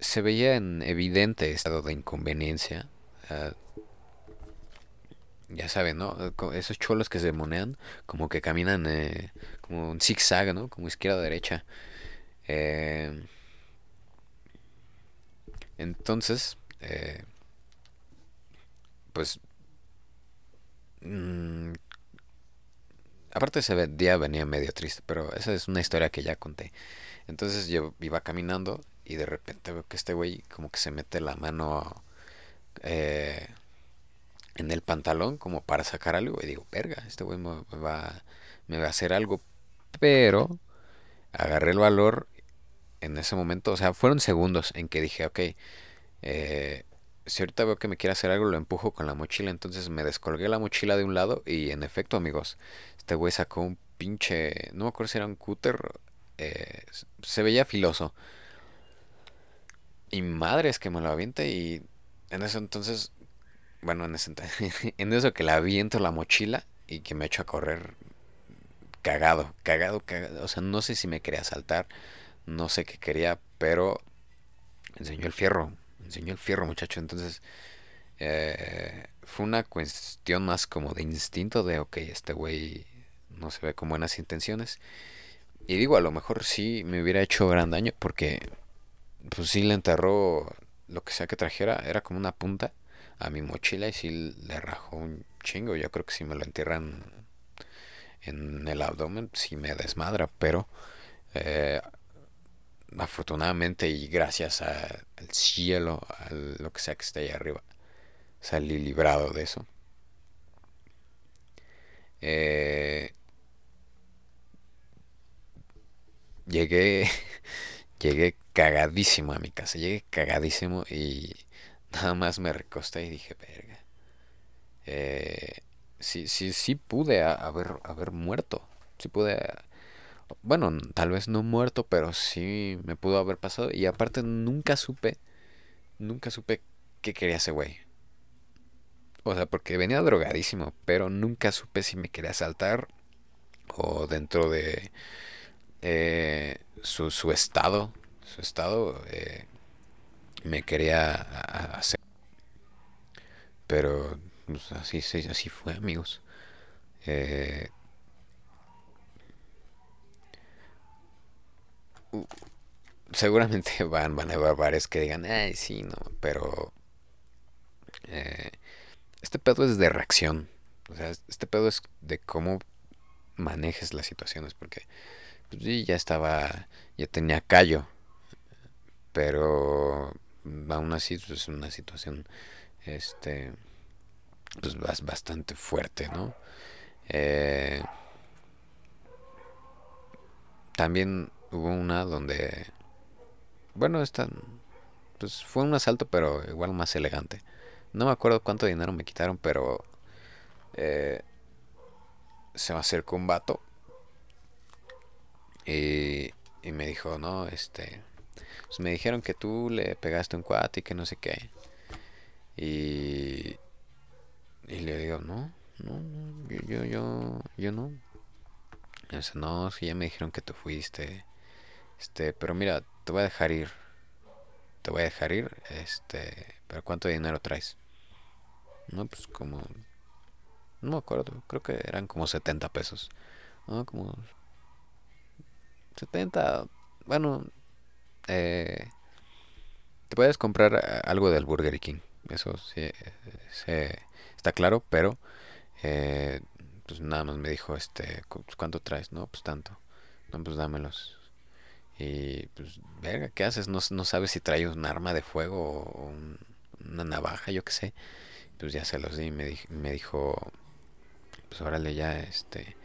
se veía en evidente estado de inconveniencia. Ah, ya saben, ¿no? Esos cholos que se monean, como que caminan eh, como un zigzag, ¿no? Como izquierda derecha. Eh, entonces, pues mm, Aparte ese día venía medio triste, pero esa es una historia que ya conté. Entonces yo iba caminando y de repente veo que este güey como que se mete la mano eh, en el pantalón como para sacar algo y digo, verga, este güey me va, me va a hacer algo. Pero agarré el valor en ese momento, o sea, fueron segundos en que dije, ok, eh, si ahorita veo que me quiere hacer algo, lo empujo con la mochila. Entonces me descolgué la mochila de un lado y en efecto, amigos, este güey sacó un pinche, no me acuerdo si era un cúter, eh, se veía filoso. Y madre es que me lo avienta y en eso entonces, bueno, en, ese, eso que le aviento la mochila y que me echo a correr cagado, cagado, cagado. O sea, no sé si me quería saltar, no sé qué quería, pero enseñó el fierro enseñó el fierro, muchacho. Entonces, eh, fue una cuestión más como de instinto de, ok, este güey no se ve con buenas intenciones. Y digo, a lo mejor sí me hubiera hecho gran daño porque, pues sí le enterró lo que sea que trajera, era como una punta a mi mochila y sí le rajó un chingo. Yo creo que si me lo entierran en el abdomen, sí me desmadra, pero eh, afortunadamente y gracias al cielo, a lo que sea que esté ahí arriba, salí librado de eso. Eh, llegué, llegué cagadísimo a mi casa, llegué cagadísimo y nada más me recosté y dije, verga. Eh, sí, sí, sí pude haber, haber muerto, sí pude bueno, tal vez no muerto, pero sí me pudo haber pasado. Y aparte nunca supe, nunca supe qué quería ese güey. O sea, porque venía drogadísimo, pero nunca supe si me quería saltar o dentro de eh, su, su, estado, su estado eh, me quería hacer. Pero pues, así, así fue, amigos. Eh, seguramente van, van a haber bares que digan, ay, sí, no, pero eh, este pedo es de reacción. O sea, este pedo es de cómo manejes las situaciones, porque pues, sí, ya estaba, ya tenía callo, pero aún así pues, es una situación, este, pues bastante fuerte, ¿no? Eh, también hubo una donde, bueno, esta, pues fue un asalto, pero igual más elegante. No me acuerdo cuánto dinero me quitaron, pero eh, se me acercó un vato y, y me dijo, no, este, pues me dijeron que tú le pegaste un cuate y que no sé qué. Y, y le digo, no, no, yo, yo, yo, yo no. Y no, si ya me dijeron que tú fuiste. Este, pero mira, te voy a dejar ir. Te voy a dejar ir. Este, pero ¿cuánto dinero traes? No, pues como... No me acuerdo, creo que eran como 70 pesos. No, como... 70... Bueno... Eh, te puedes comprar eh, algo del Burger King. Eso sí, eh, está claro, pero... Eh, pues nada más me dijo, este, pues, ¿cuánto traes? No, pues tanto. No, pues dámelos. Y pues, verga, ¿qué haces? No, no sabes si trae un arma de fuego o una navaja, yo qué sé. Pues ya se los di me, me dijo, pues órale ya, este,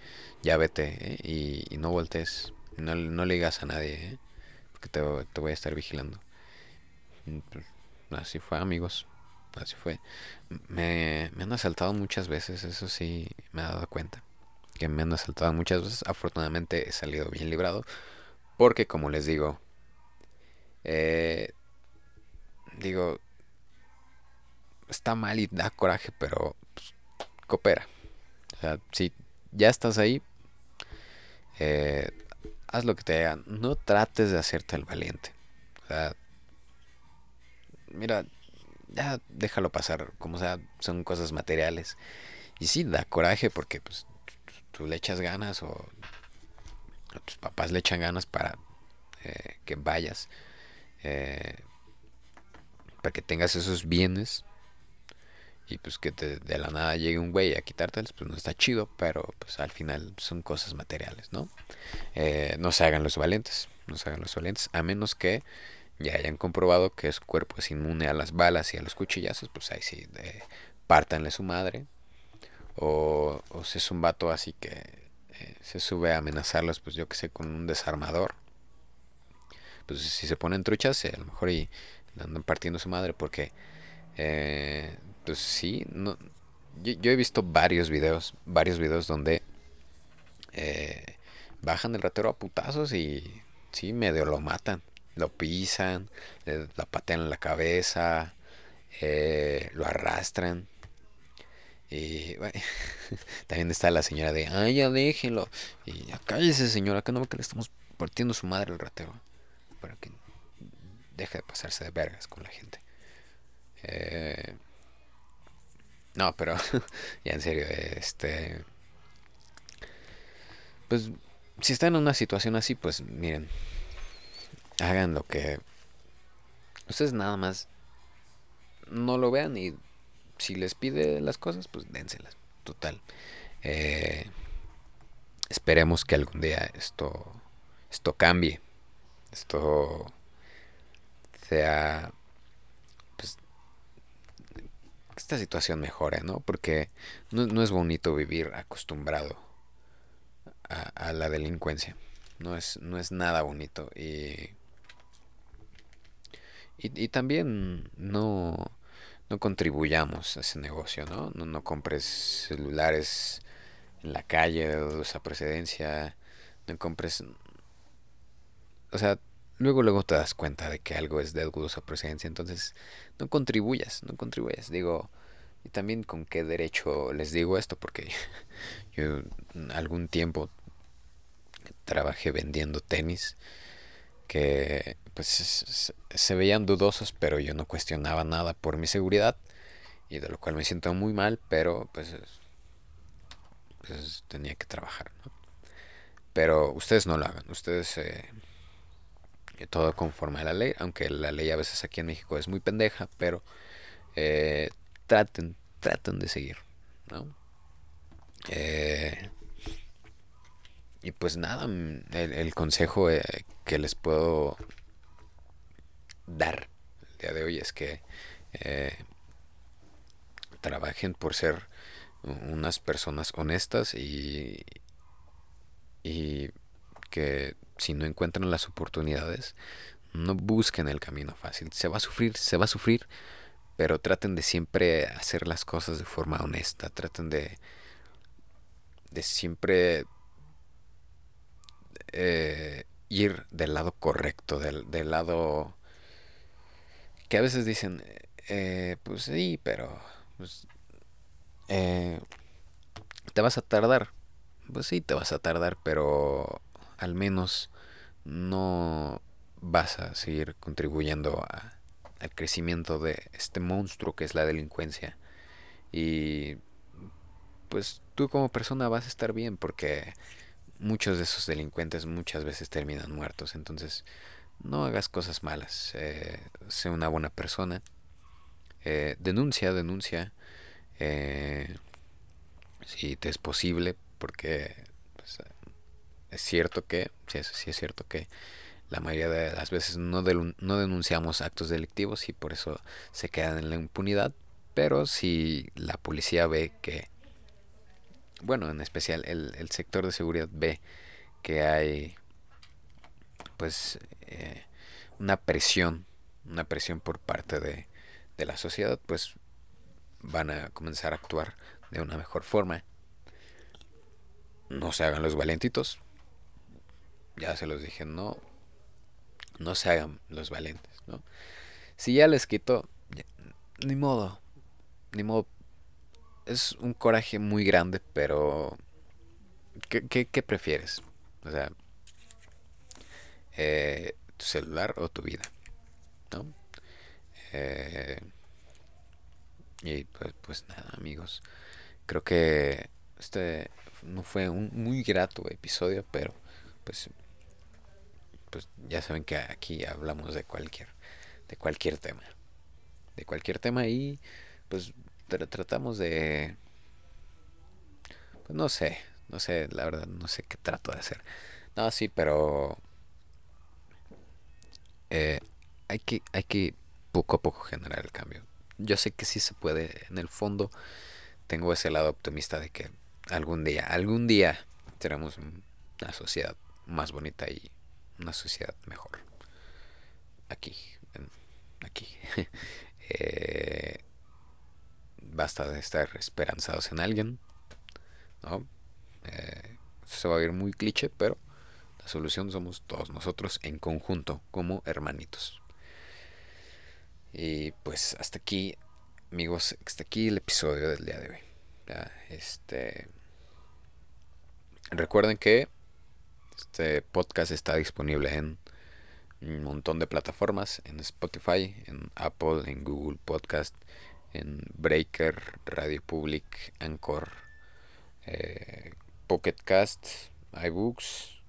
ya vete ¿eh? y, no voltees. No, no le digas a nadie. Porque te, voy a estar vigilando. Pues, así fue, amigos. Así fue. Me, me han asaltado muchas veces, eso sí me he dado cuenta. Que me han asaltado muchas veces. Afortunadamente he salido bien librado. Porque como les digo, eh, digo, está mal y da coraje, pero pues, coopera. O sea, si ya estás ahí, eh, haz lo que te hagan. No trates de hacerte el valiente. O sea, mira, ya déjalo pasar, como sea, son cosas materiales. Y sí, da coraje porque pues tú le echas ganas o, tus papás le echan ganas para eh, que vayas, eh, para que tengas esos bienes y pues que de la nada llegue un güey a quitártelos, pues no está chido, pero pues al final son cosas materiales, ¿no? Eh, no se hagan los valientes, no se hagan los valientes, a menos que ya hayan comprobado que su cuerpo es inmune a las balas y a los cuchillazos, pues ahí sí, de, pártanle su madre. O, o si es un vato así que eh, se sube a amenazarlos, pues yo que sé, con un desarmador. Pues si se ponen truchas, eh, a lo mejor y andan partiendo su madre porque, eh, pues sí, no, yo, he visto varios videos, varios videos donde bajan el ratero a putazos y sí, medio lo matan lo pisan, le, la patean la cabeza, eh, lo arrastran. Y también está la señora de, ay, ya déjenlo. Y ya cállese, señora, que no que le estamos partiendo su madre el ratero. Para que deje de pasarse de vergas con la gente. Eh, no, pero ya en serio, este... Pues si está en una situación así, pues miren, hagan lo que ustedes nada más no lo vean y si les pide las cosas, pues dénselas. Total. Eh, esperemos que algún día esto, esto cambie. Esto sea... Pues, esta situación mejore, ¿no? Porque no, es bonito vivir acostumbrado a, a, la delincuencia. No es, no es nada bonito. Y y, también no, no contribuyamos a ese negocio, ¿no? ¿no? No compres celulares en la calle de dudosa procedencia, no compres... O sea, luego luego te das cuenta de que algo es de dudosa procedencia, entonces no contribuyas, no contribuyas. Digo, y también con qué derecho les digo esto, porque yo algún tiempo trabajé vendiendo tenis que pues se veían dudosos, pero yo no cuestionaba nada por mi seguridad y de lo cual me siento muy mal, pero pues, pues tenía que trabajar, Pero ustedes no lo hagan, ustedes eh, todo conforme a la ley, aunque la ley a veces aquí en México es muy pendeja, pero eh, traten, traten de seguir, ¿no? Eh, y pues nada, mm, el, consejo eh, que les puedo dar el día de hoy es que trabajen por ser unas personas honestas y, y que si no encuentran las oportunidades, no busquen el camino fácil. Se va a sufrir, se va a sufrir, pero traten de siempre hacer las cosas de forma honesta, traten de de siempre eh, ir del lado correcto, del, del, lado que a veces dicen, eh, pues sí, pero pues, eh, te vas a tardar. Pues sí, te vas a tardar, pero al menos no vas a seguir contribuyendo a, al crecimiento de este monstruo que es la delincuencia. Y pues tú como persona vas a estar bien porque muchos de esos delincuentes muchas veces terminan muertos. Entonces no hagas cosas malas. Eh, sé una buena persona. Eh, denuncia, denuncia. Eh, si te es posible porque es cierto que, sí, sí es cierto que la mayoría de las veces no, no denunciamos actos delictivos y por eso se quedan en la impunidad. Pero si la policía ve que, bueno, en especial el, el sector de seguridad ve que hay, pues, eh, una presión, una presión por parte de, de la sociedad, pues van a comenzar a actuar de una mejor forma. No se hagan los valentitos. Ya se los dije, no no se hagan los valientes, ¿no? Si ya les quito, ni modo, ni modo. Es un coraje muy grande, pero ¿qué, qué, prefieres? O sea, eh, tu celular o tu vida, ¿no? Eh, y pues, pues nada, amigos. Creo que este no fue un muy grato episodio, pero pues pues ya saben que aquí hablamos de cualquier, de cualquier tema. De cualquier tema y pues tratamos de... Pues no sé, no sé, la verdad, no sé qué trato de hacer. No, sí, pero... Eh, hay, que, hay que poco a poco generar el cambio. Yo sé que sí se puede, en el fondo tengo ese lado optimista de que algún día, algún día seremos una sociedad más bonita y una sociedad mejor. Aquí, aquí. Eh, basta de estar esperanzados en alguien, ¿no? Eh, se va a ver muy cliché, pero la solución somos todos nosotros en conjunto, como hermanitos. Y pues hasta aquí, amigos, hasta aquí el episodio del día de hoy. este. Recuerden que este podcast está disponible en un montón de plataformas, en Spotify, en Apple, en Google Podcast, en Breaker, Radio Public, Anchor, eh, Pocket Cast, iBooks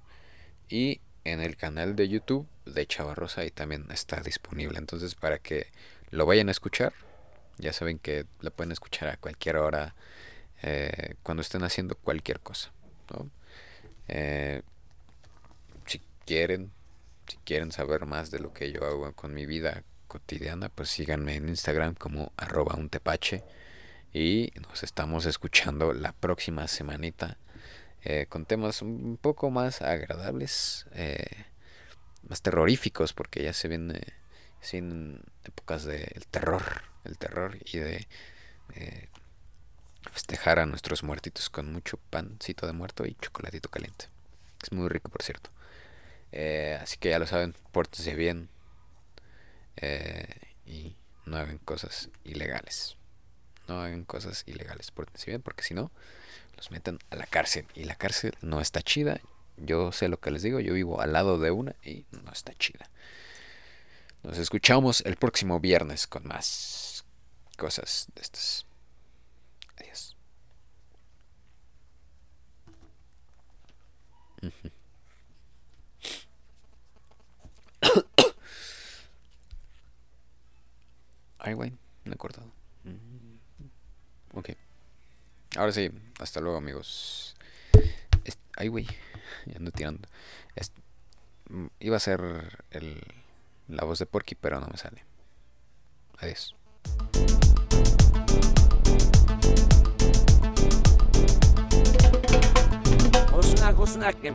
y en el canal de YouTube de Chavarrosa ahí también está disponible. Entonces para que lo vayan a escuchar, ya saben que lo pueden escuchar a cualquier hora eh, cuando estén haciendo cualquier cosa. Eh, quieren, si quieren saber más de lo que yo hago con mi vida cotidiana, pues síganme en Instagram como arroba un tepache. Y nos estamos escuchando la próxima semanita eh, con temas un poco más agradables, eh, más terroríficos, porque ya se viene sin épocas del terror, el terror y de eh, festejar a nuestros muertitos con mucho pancito de muerto y chocolatito caliente. Es muy rico, por cierto. Eh, así que ya lo saben, pórtense bien eh, y no hagan cosas ilegales. No hagan cosas ilegales, pórtense bien porque si no, los meten a la cárcel. Y la cárcel no está chida. Yo sé lo que les digo, yo vivo al lado de una y no está chida. Nos escuchamos el próximo viernes con más cosas de estas. Adiós. Ay, güey, me he acordado. Mm, ok. Ahora sí, hasta luego, amigos. ay, güey, ya ando tirando. Mm, iba a ser el, la voz de Porky, pero no me sale. Adiós. Osuna, que